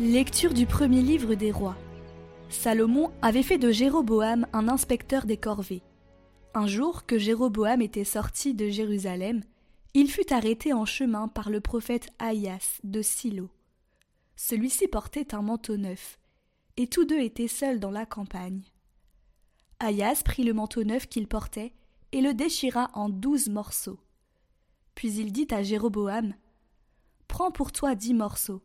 Lecture du premier livre des rois. Salomon avait fait de Jéroboam un inspecteur des corvées. Un jour que Jéroboam était sorti de Jérusalem, il fut arrêté en chemin par le prophète Aïas de Silo. Celui-ci portait un manteau neuf, et tous deux étaient seuls dans la campagne. Aïas prit le manteau neuf qu'il portait et le déchira en douze morceaux. Puis il dit à Jéroboam Prends pour toi dix morceaux,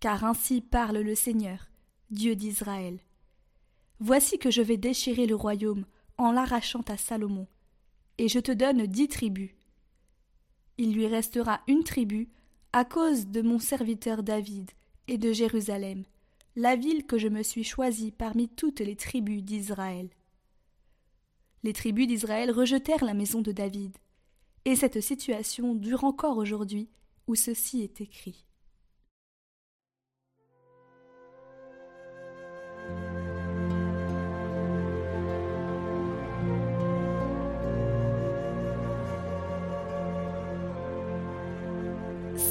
car ainsi parle le Seigneur, Dieu d'Israël. Voici que je vais déchirer le royaume en l'arrachant à Salomon, et je te donne dix tribus. Il lui restera une tribu à cause de mon serviteur David et de Jérusalem, la ville que je me suis choisie parmi toutes les tribus d'Israël. Les tribus d'Israël rejetèrent la maison de David, et cette situation dure encore aujourd'hui où ceci est écrit.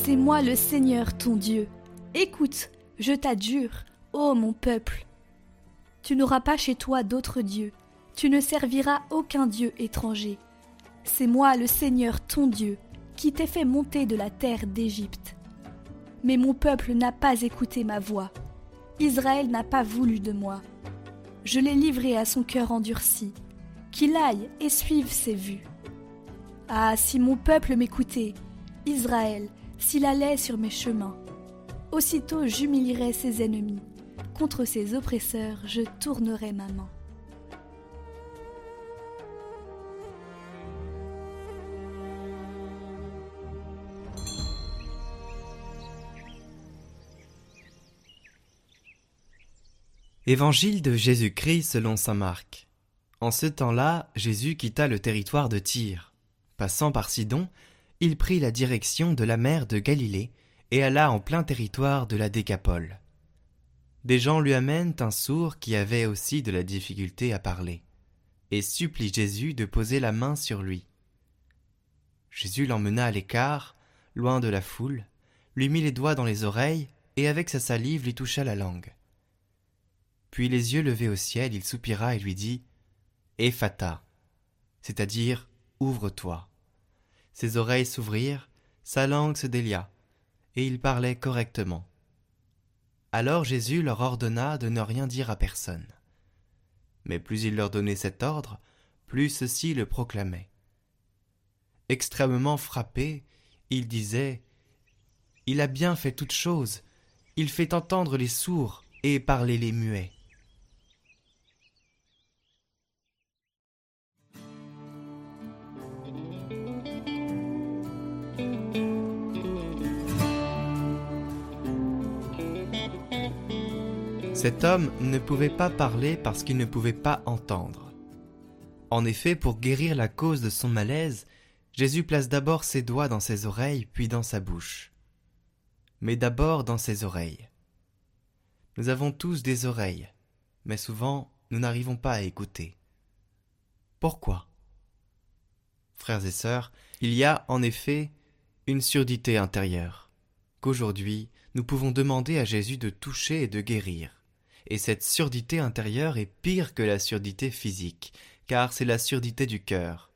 C'est moi le Seigneur ton Dieu. Écoute, je t'adjure, ô mon peuple. Tu n'auras pas chez toi d'autres dieux, tu ne serviras aucun dieu étranger. C'est moi le Seigneur ton Dieu, qui t'ai fait monter de la terre d'Égypte. Mais mon peuple n'a pas écouté ma voix. Israël n'a pas voulu de moi. Je l'ai livré à son cœur endurci, qu'il aille et suive ses vues. Ah, si mon peuple m'écoutait, Israël, s'il allait sur mes chemins. Aussitôt j'humilierais ses ennemis, contre ses oppresseurs je tournerais ma main. Évangile de Jésus-Christ selon saint Marc. En ce temps-là, Jésus quitta le territoire de Tyr. Passant par Sidon, il prit la direction de la mer de Galilée et alla en plein territoire de la Décapole. Des gens lui amènent un sourd qui avait aussi de la difficulté à parler, et supplie Jésus de poser la main sur lui. Jésus l'emmena à l'écart, loin de la foule, lui mit les doigts dans les oreilles, et avec sa salive lui toucha la langue. Puis les yeux levés au ciel, il soupira et lui dit Ephata, c'est-à-dire ouvre-toi. Ses oreilles s'ouvrirent, sa langue se délia, et il parlait correctement. Alors Jésus leur ordonna de ne rien dire à personne. Mais plus il leur donnait cet ordre, plus ceux-ci le proclamaient. Extrêmement frappé, il disait Il a bien fait toutes choses, il fait entendre les sourds et parler les muets. Cet homme ne pouvait pas parler parce qu'il ne pouvait pas entendre. En effet, pour guérir la cause de son malaise, Jésus place d'abord ses doigts dans ses oreilles, puis dans sa bouche. Mais d'abord dans ses oreilles. Nous avons tous des oreilles, mais souvent nous n'arrivons pas à écouter. Pourquoi? Frères et sœurs, il y a en effet une surdité intérieure, qu'aujourd'hui nous pouvons demander à Jésus de toucher et de guérir et cette surdité intérieure est pire que la surdité physique, car c'est la surdité du cœur.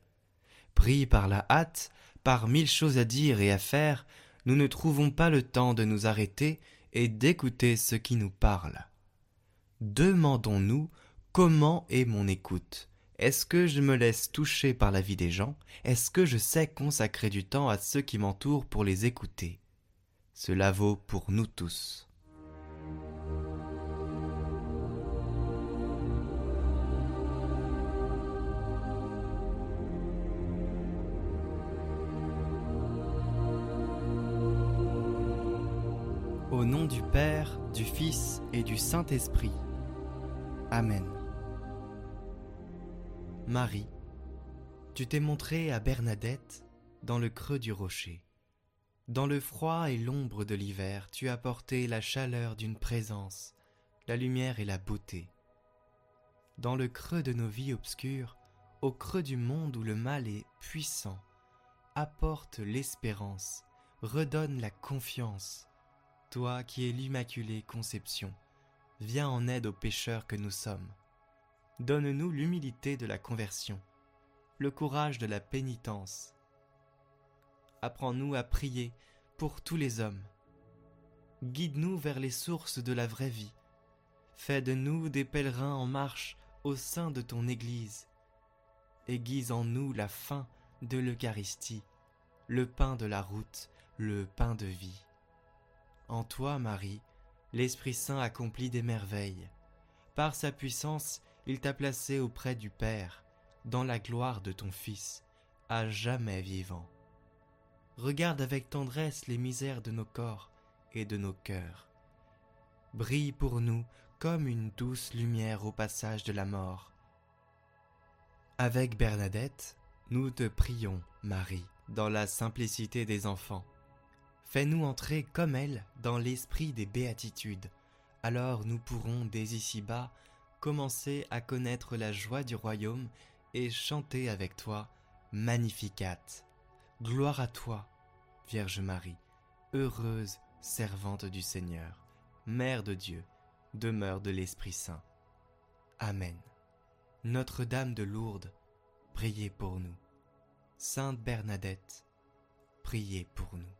Pris par la hâte, par mille choses à dire et à faire, nous ne trouvons pas le temps de nous arrêter et d'écouter ce qui nous parle. Demandons-nous comment est mon écoute? Est-ce que je me laisse toucher par la vie des gens? Est-ce que je sais consacrer du temps à ceux qui m'entourent pour les écouter? Cela vaut pour nous tous. Au nom du Père, du Fils et du Saint-Esprit. Amen. Marie, tu t'es montrée à Bernadette dans le creux du rocher. Dans le froid et l'ombre de l'hiver, tu as porté la chaleur d'une présence, la lumière et la beauté. Dans le creux de nos vies obscures, au creux du monde où le mal est puissant, apporte l'espérance, redonne la confiance, Toi qui es l'Immaculée Conception, viens en aide aux pécheurs que nous sommes. Donne-nous l'humilité de la conversion, le courage de la pénitence. Apprends-nous à prier pour tous les hommes. Guide-nous vers les sources de la vraie vie. Fais de nous des pèlerins en marche au sein de ton Église. Aiguise en nous la faim de l'Eucharistie, le pain de la route, le pain de vie. En toi, Marie, l'Esprit Saint accomplit des merveilles. Par sa puissance, il t'a placé auprès du Père, dans la gloire de ton Fils, à jamais vivant. Regarde avec tendresse les misères de nos corps et de nos cœurs. Brille pour nous comme une douce lumière au passage de la mort. Avec Bernadette, nous te prions, Marie, dans la simplicité des enfants. Fais-nous entrer comme elle dans l'esprit des béatitudes. Alors nous pourrons dès ici-bas commencer à connaître la joie du royaume et chanter avec toi Magnificat. Gloire à toi, Vierge Marie, heureuse servante du Seigneur, Mère de Dieu, demeure de l'Esprit Saint. Amen. Notre-Dame de Lourdes, priez pour nous. Sainte Bernadette, priez pour nous.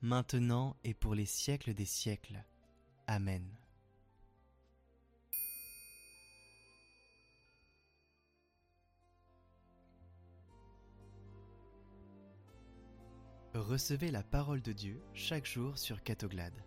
maintenant et pour les siècles des siècles. Amen. Recevez la parole de Dieu chaque jour sur Catoglade.